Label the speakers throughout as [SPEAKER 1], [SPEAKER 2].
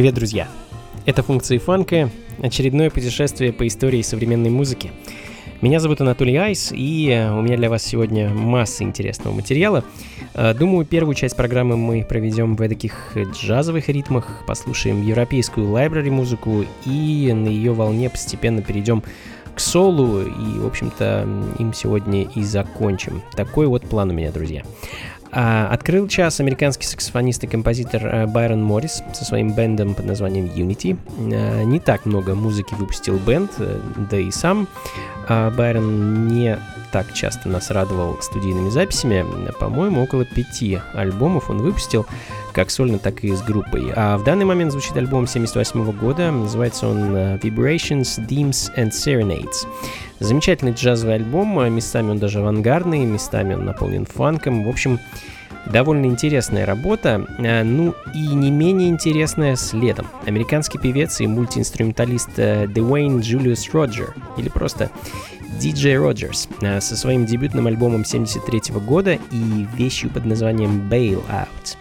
[SPEAKER 1] Привет, друзья! Это функции фанка, очередное путешествие по истории современной музыки. Меня зовут Анатолий Айс, и э, у меня для вас сегодня масса интересного материала. Э, думаю, первую часть программы мы проведем в таких джазовых ритмах, послушаем европейскую лайбрари музыку и на ее волне постепенно перейдем к солу, и, в общем-то, им сегодня и закончим. Такой вот план у меня, друзья. А, открыл час американский саксофонист и композитор э, Байрон Моррис со своим бендом под названием Unity. Э, не так много музыки выпустил бенд, э, да и сам Байрон не так часто нас радовал студийными записями. По-моему, около пяти альбомов он выпустил, как сольно, так и с группой. А в данный момент звучит альбом 78 года, называется он Vibrations, Themes and Serenades. Замечательный джазовый альбом, местами он даже авангардный, местами он наполнен фанком. В общем, довольно интересная работа, а, ну и не менее интересная следом. Американский певец и мультиинструменталист э, Дуэйн Джулиус Роджер, или просто DJ Роджерс, а, со своим дебютным альбомом 73 года и вещью под названием Bail Out.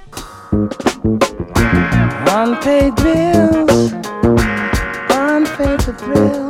[SPEAKER 1] Unpaid bills, unpaid for thrills.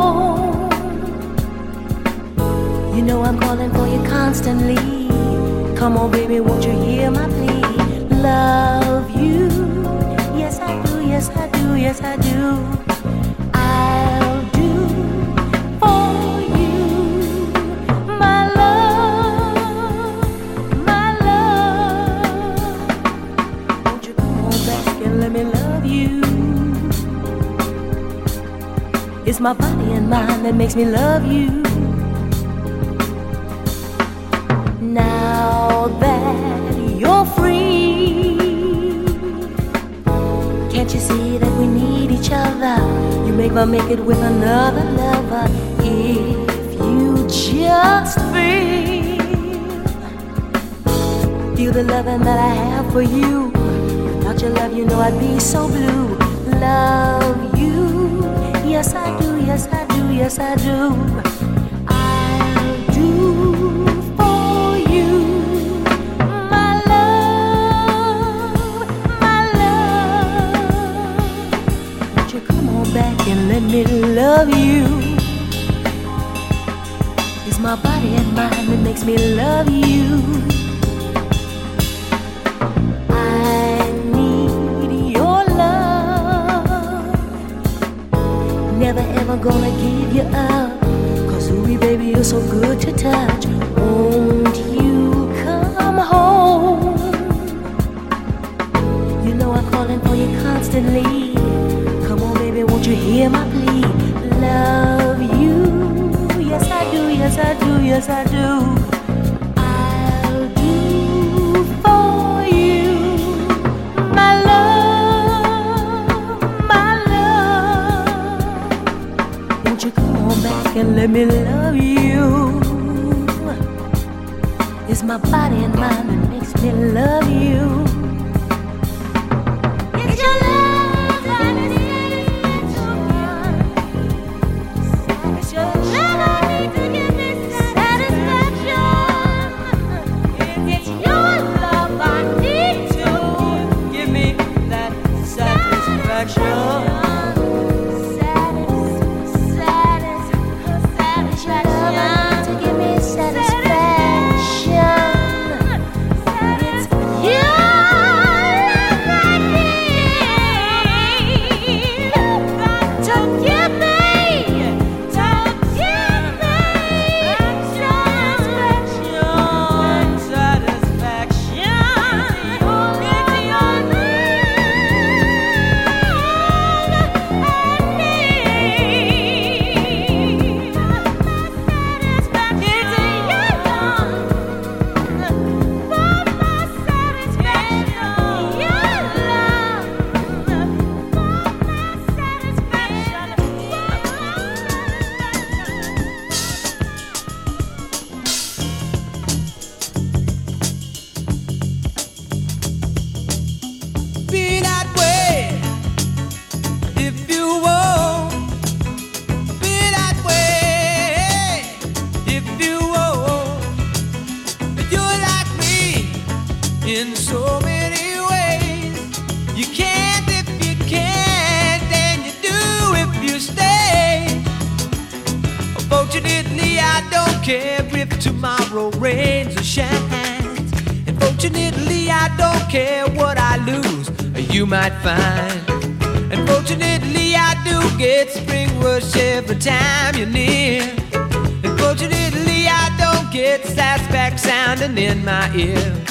[SPEAKER 2] I'm calling
[SPEAKER 3] for you constantly. Come on, baby, won't you hear my plea? Love you. Yes, I do. Yes, I do. Yes, I do. I'll do for you, my love, my love. Won't you come on back and let me love you? It's my body and mind that makes me love you. Now that you're free, can't you see that we need each other? You make me make it with another lover if you just feel feel the loving that I have for you. Without your love, you know I'd be so blue. Love you, yes I do, yes I do yes I do. Me love you? It's my body and mind that makes me love you. I need your love. Never ever gonna give you up. Cause ooh, baby, you're so good to touch. Won't you come home? You know I'm calling for you constantly. Hear my plea? Love you. Yes, I do, yes, I do, yes, I do. i'll do for you my love won't you come back and let me love you. It's my body and mind that makes me love you.
[SPEAKER 4] in so many ways. You can't if you can't, and you do if you stay. Fortunately, I don't care if tomorrow rains or shines. And fortunately, I don't care what I lose
[SPEAKER 5] or you might
[SPEAKER 4] find. And fortunately,
[SPEAKER 5] I do get spring rush every time
[SPEAKER 4] you're near. And
[SPEAKER 5] fortunately, I
[SPEAKER 4] don't
[SPEAKER 5] get satisfaction
[SPEAKER 4] sounding in
[SPEAKER 5] my ear.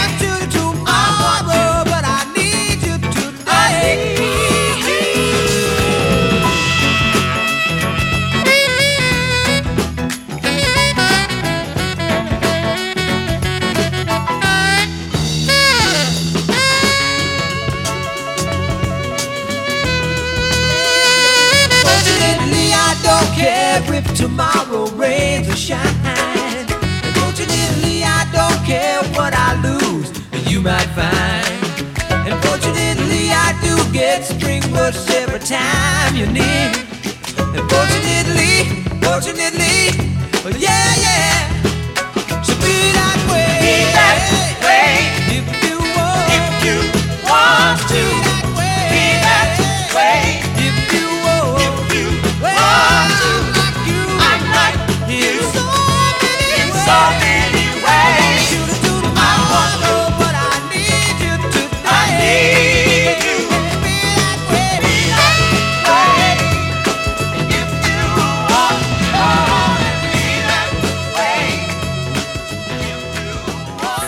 [SPEAKER 4] tomorrow
[SPEAKER 5] rains
[SPEAKER 4] or shine.
[SPEAKER 5] Unfortunately,
[SPEAKER 4] I
[SPEAKER 5] don't care what I lose, But
[SPEAKER 4] you might find. Unfortunately,
[SPEAKER 5] I do
[SPEAKER 4] get spring bush every time you need.
[SPEAKER 5] Unfortunately, fortunately, fortunately,
[SPEAKER 4] yeah, yeah, should
[SPEAKER 5] be that way. Be that way.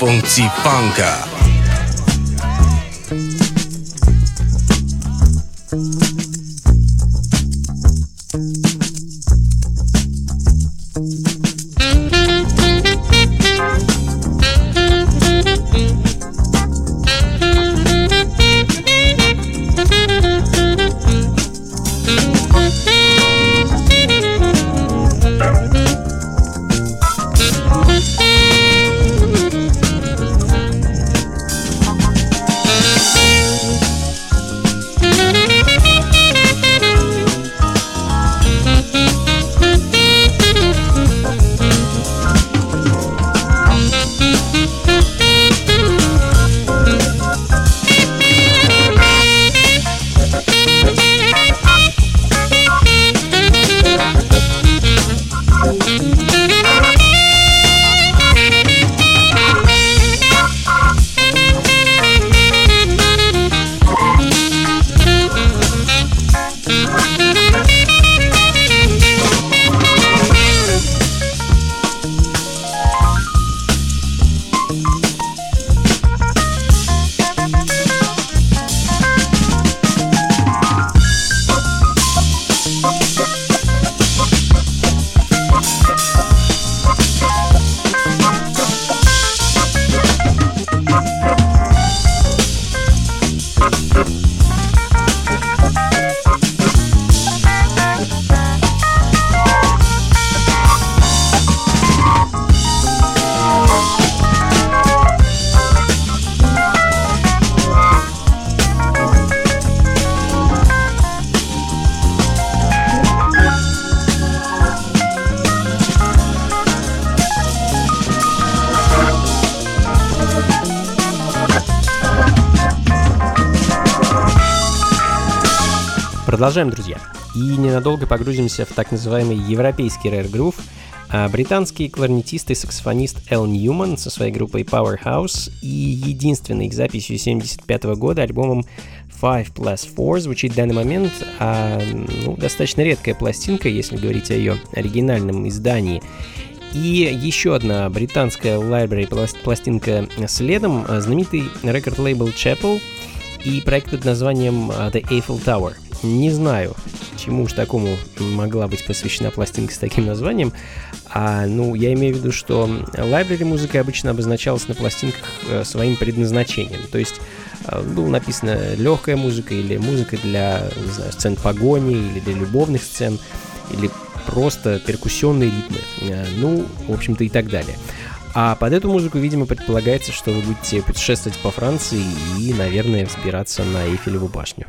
[SPEAKER 2] 公鸡 funk
[SPEAKER 1] Продолжаем, друзья. И ненадолго погрузимся в так называемый европейский рэр-грув. А британский кларнетист и саксофонист Эл Ньюман со своей группой Powerhouse и единственной их записью 75 года альбомом Five Plus Four звучит в данный момент а, ну, достаточно редкая пластинка, если говорить о ее оригинальном издании. И еще одна британская пласт- пластинка следом, знаменитый рекорд-лейбл Chapel и проект под названием а, The Eiffel Tower. Не знаю, чему уж такому могла быть посвящена пластинка с таким названием. А, ну, я имею в виду, что library музыка обычно обозначалась на пластинках э, своим предназначением. То есть э, было написано легкая музыка или музыка для, не знаю, сцен погони или для любовных сцен или просто перкуссионные ритмы. Э, Ну, в общем-то, и так далее. А под эту музыку, видимо, предполагается, что вы будете путешествовать по Франции и, наверное, взбираться на Эйфелеву башню.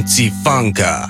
[SPEAKER 6] Funky
[SPEAKER 2] Funker.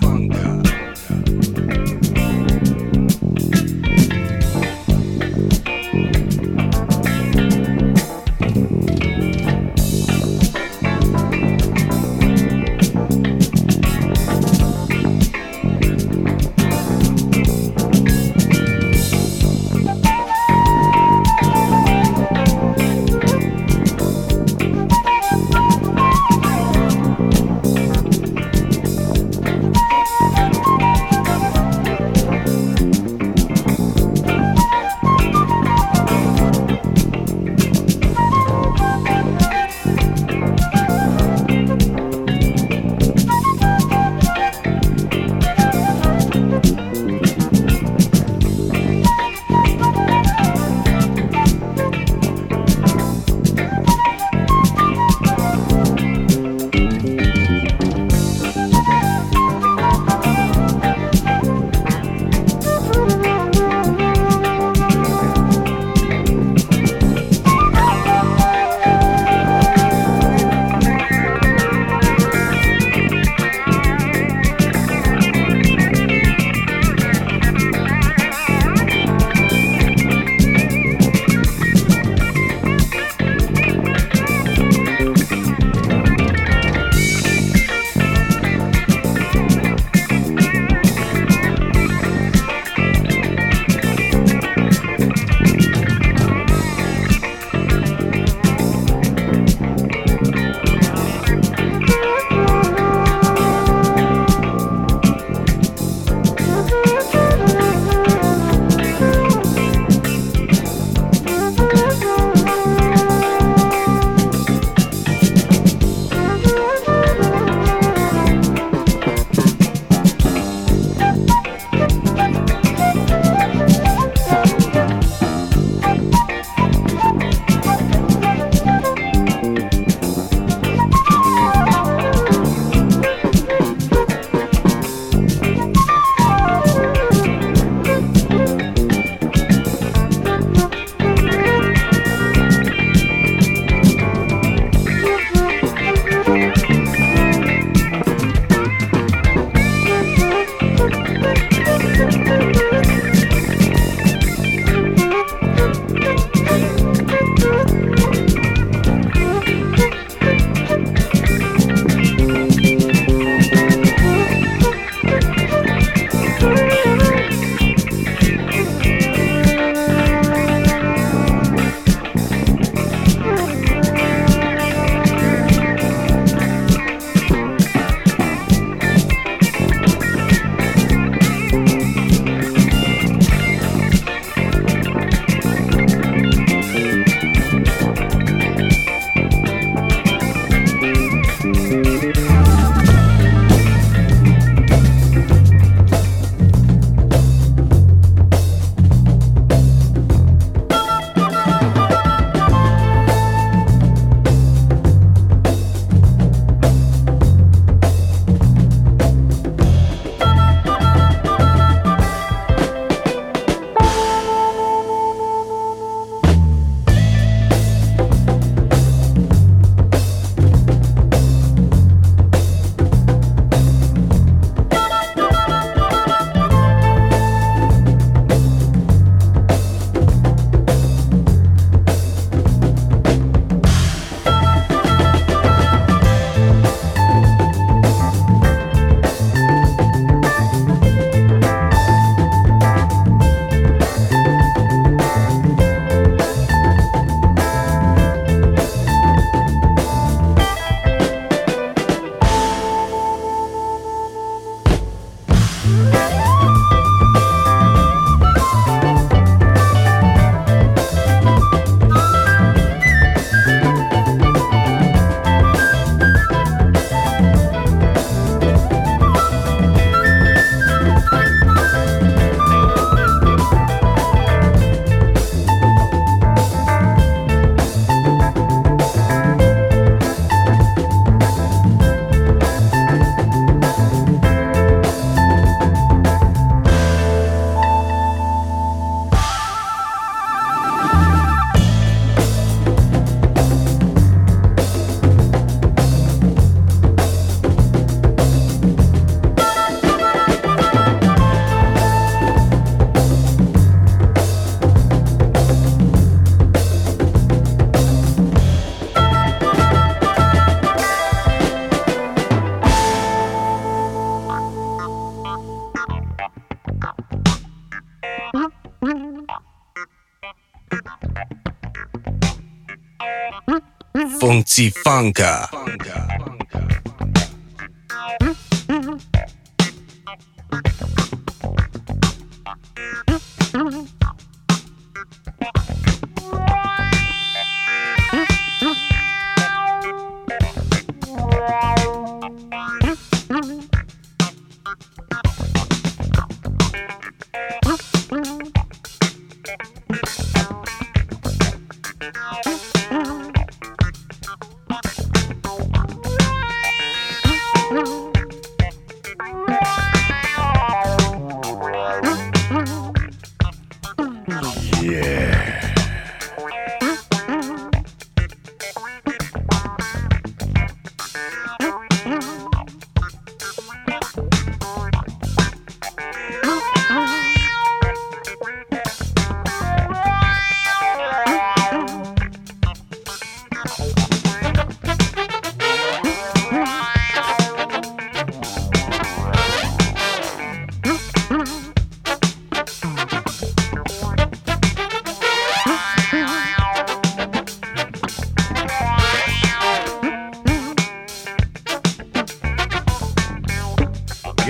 [SPEAKER 2] Funka.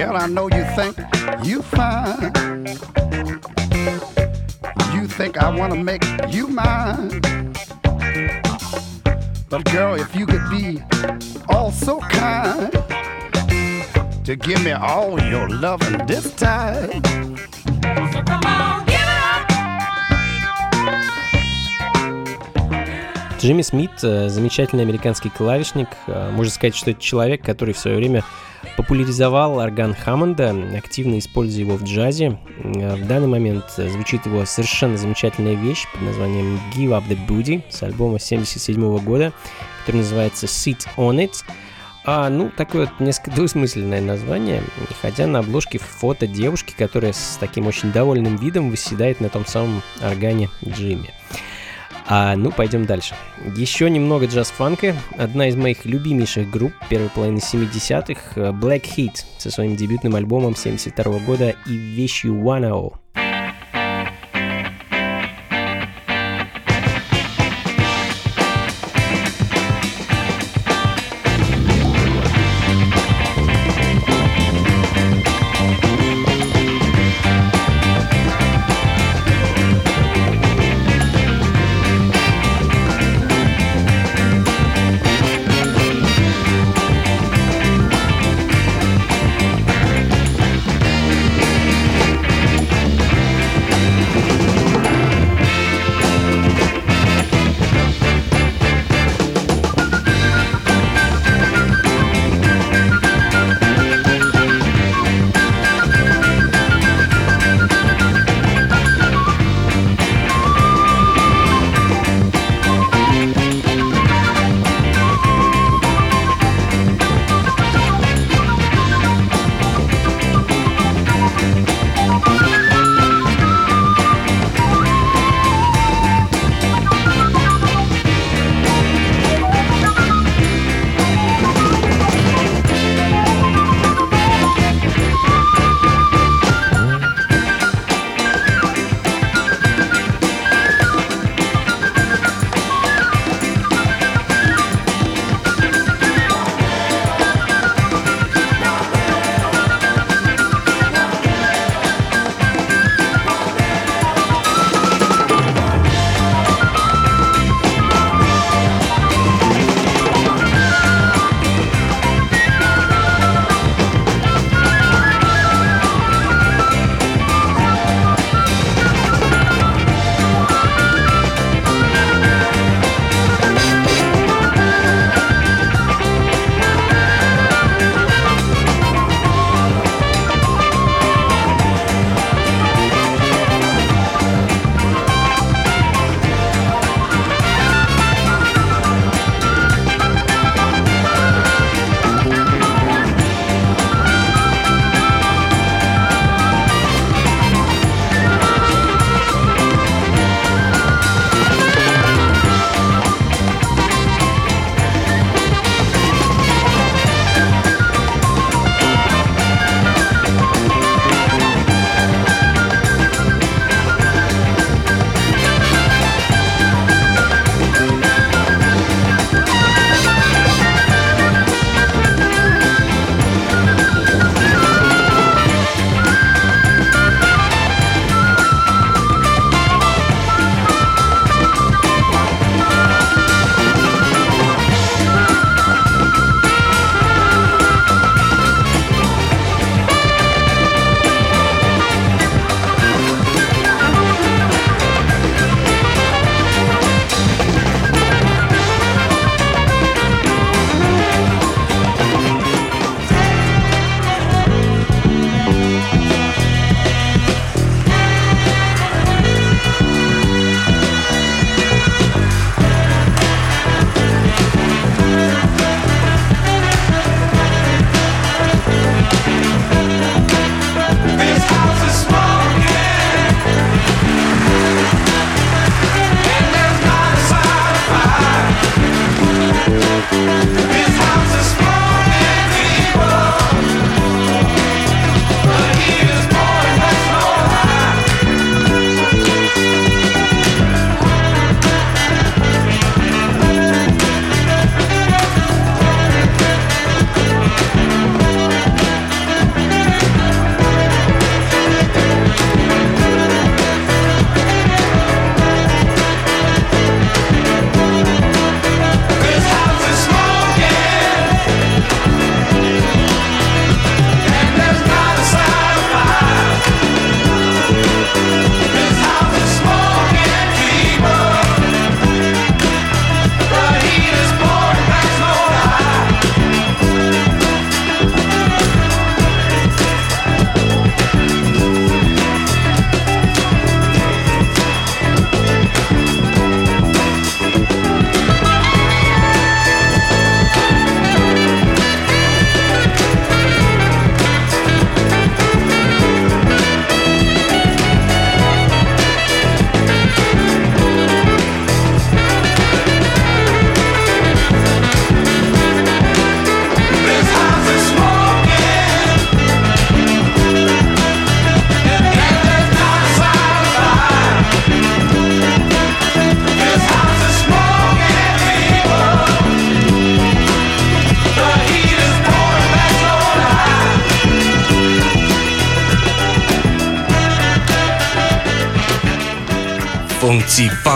[SPEAKER 7] Girl, I know you think you fine. You think I wanna make you mine. But girl, if you could be all so kind to give me all your loving this time.
[SPEAKER 5] So come on, give it up.
[SPEAKER 1] Джимми Смит э, замечательный американский клавишник. Э, Можно сказать, что это человек, который в свое время популяризовал орган Хаммонда, активно используя его в джазе. Э, В данный момент э, звучит его совершенно замечательная вещь под названием Give Up the Booty с альбома 77 года, который называется Sit On It. А, ну, такое вот несколько двусмысленное название, хотя на обложке фото девушки, которая с таким очень довольным видом восседает на том самом органе Джимми. А, ну, пойдем дальше. Еще немного джаз-фанка. Одна из моих любимейших групп первой половины 70-х — э, Black Heat со своим дебютным альбомом 72 года и вещью One O.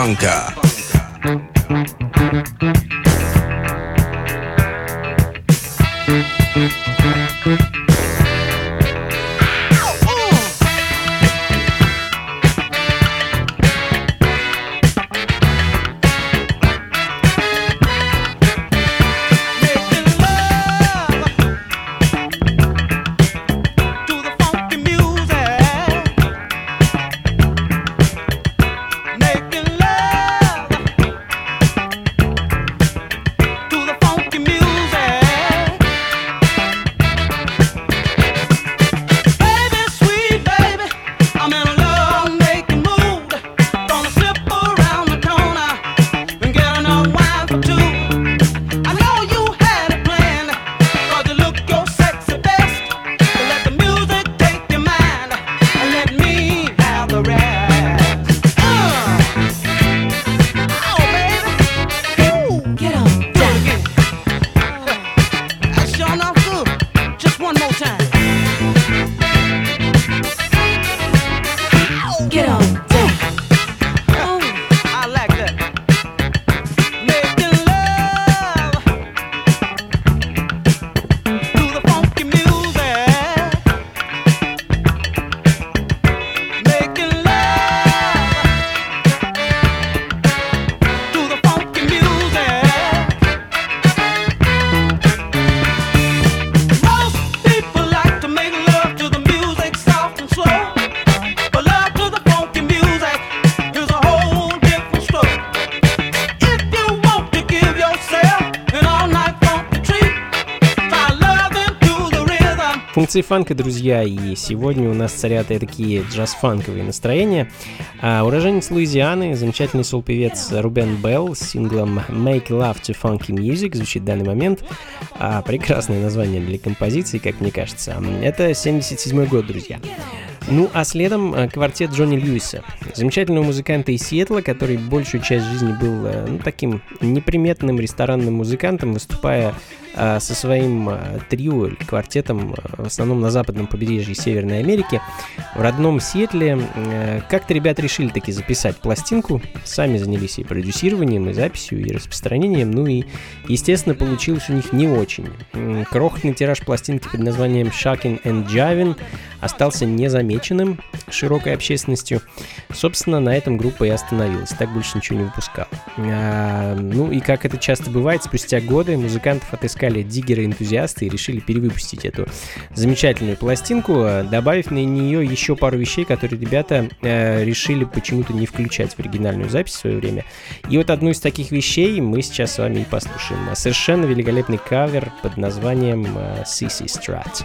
[SPEAKER 8] Blanca.
[SPEAKER 1] Функции фанка, друзья, и сегодня у нас царят такие джаз-фанковые настроения. А, уроженец Луизианы, замечательный сол-певец Рубен Белл с синглом Make Love to Funky Music звучит в данный момент. А, прекрасное название для композиции, как мне кажется. Это 77 год, друзья. Ну, а следом э, квартет Джонни Льюиса, замечательного музыканта из Сиэтла, который большую часть жизни был э, ну, таким неприметным ресторанным музыкантом, выступая со своим трио или квартетом в основном на западном побережье Северной Америки. В родном Сиэтле как-то ребята решили таки записать пластинку, сами занялись и продюсированием, и записью, и распространением, ну и, естественно, получилось у них не очень. Крохотный тираж пластинки под названием Shocking and Jiving остался незамеченным широкой общественностью. Собственно, на этом группа и остановилась, так больше ничего не выпускала. Ну и как это часто бывает, спустя годы музыкантов отыскали диггеры-энтузиасты и решили перевыпустить эту замечательную пластинку, добавив на нее еще пару вещей, которые ребята э, решили почему-то не включать в оригинальную запись в свое время. И вот одну из таких вещей мы сейчас с вами и послушаем. Совершенно великолепный кавер под названием э, CC Strat.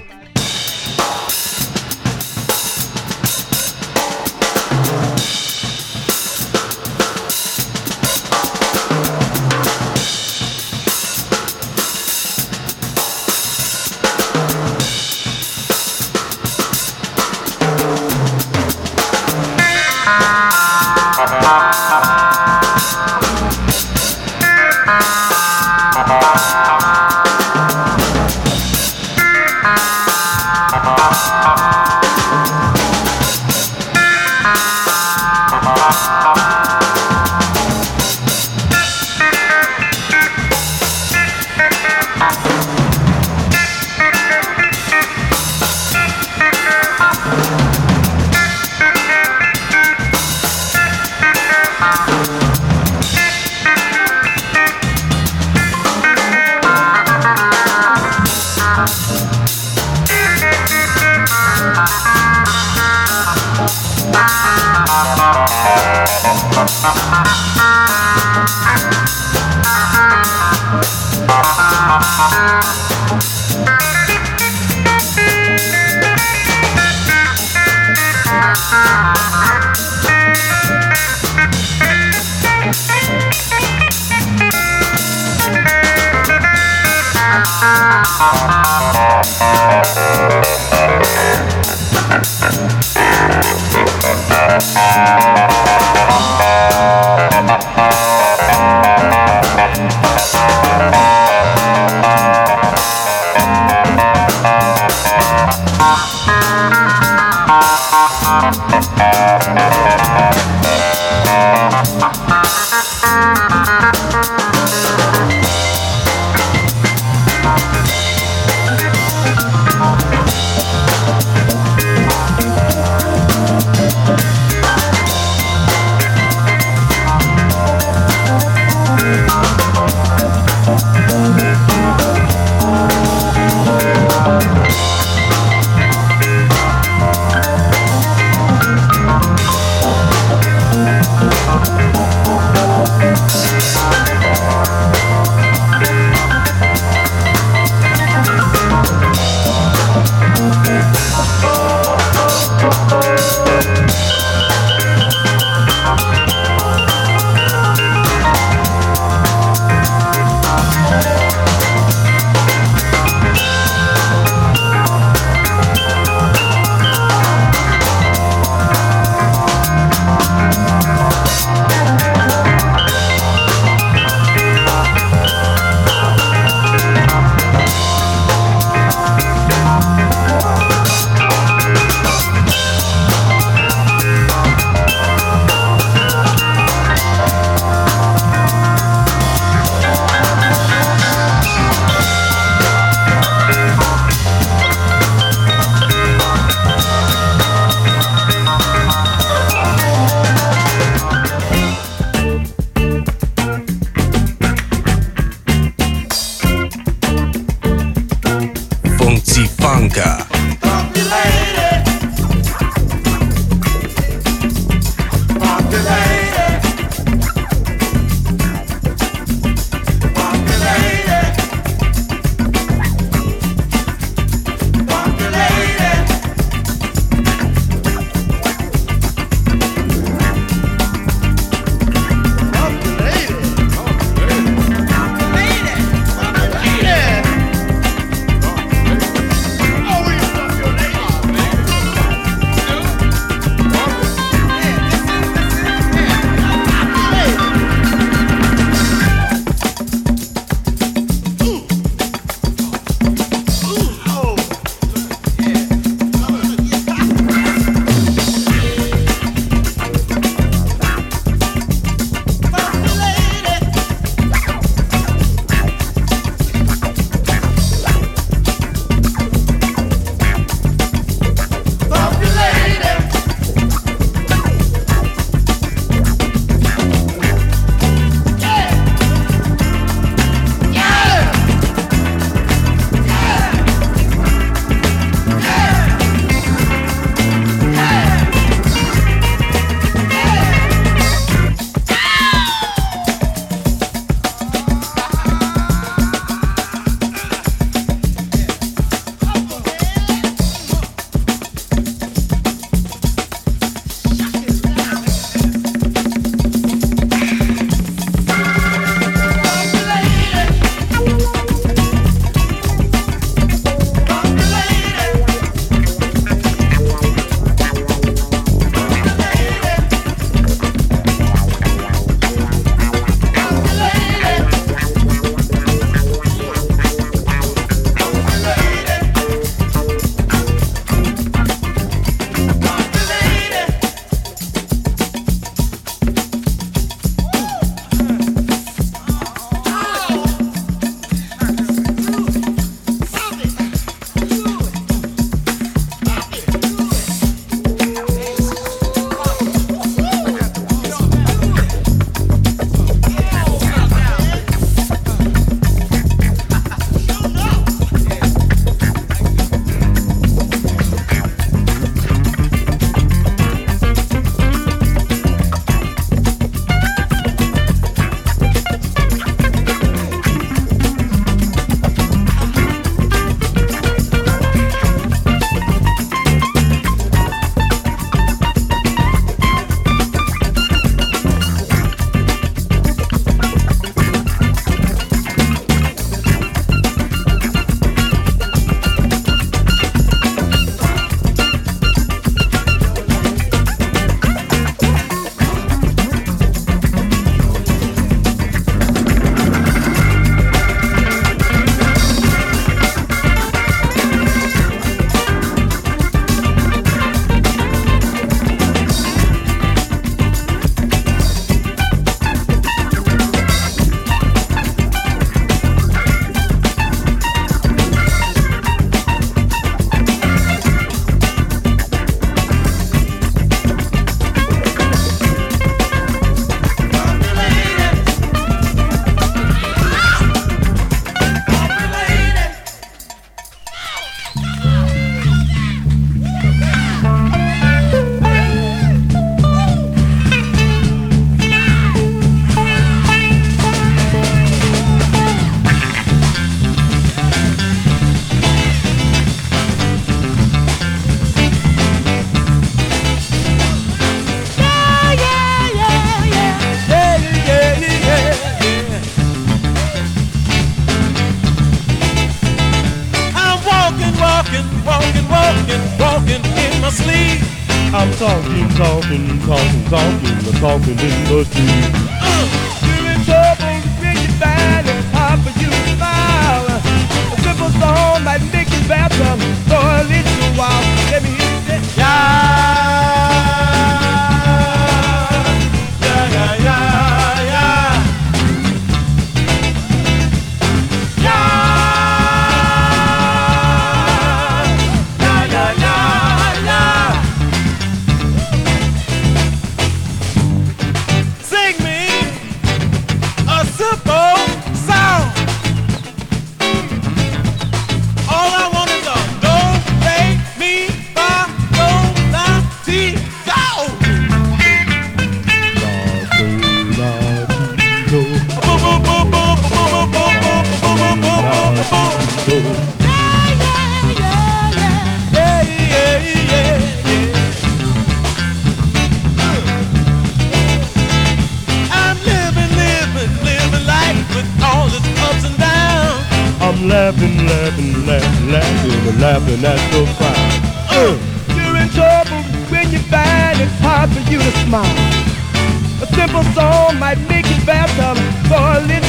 [SPEAKER 9] naked bathtub falling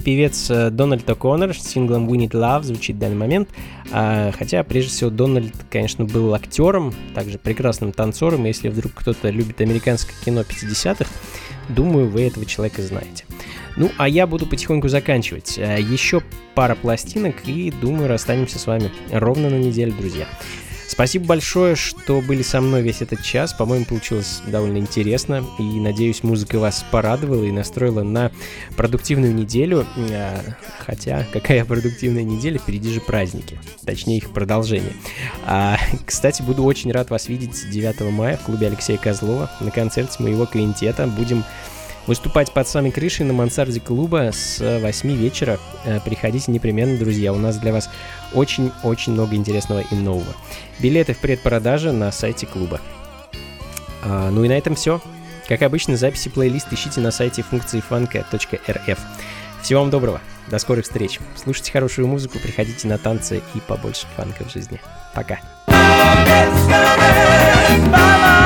[SPEAKER 1] Американский певец э, Дональд О'Коннор с синглом We Need Love звучит в данный момент. А, хотя, прежде всего, Дональд, конечно, был актером, также прекрасным танцором. Если вдруг кто-то любит американское кино 50-х, думаю, вы этого человека знаете. Ну, а я буду потихоньку заканчивать. Э, Еще пара пластинок и, думаю, расстанемся с вами ровно на неделю, друзья. Спасибо большое, что были со мной весь этот час. По-моему, получилось довольно интересно. И надеюсь, музыка вас порадовала и настроила на продуктивную неделю. А, Хотя, какая продуктивная неделя, впереди же праздники. Точнее, их продолжение. А, кстати, буду очень рад вас видеть 9 мая в клубе Алексея Козлова на концерте моего квинтета. Будем выступать под самой крышей на мансарде клуба с 8 вечера. Э, Приходите непременно, друзья. У нас для вас очень-очень много интересного и нового. Билеты в предпродаже на сайте клуба. А, ну и на этом все. Как обычно, записи плейлист ищите на сайте функции фанка.рф. Всего вам доброго. До скорых встреч. Слушайте хорошую музыку, приходите на танцы и побольше фанка в жизни. Пока.
[SPEAKER 8] get discouraged by my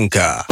[SPEAKER 2] Blanca.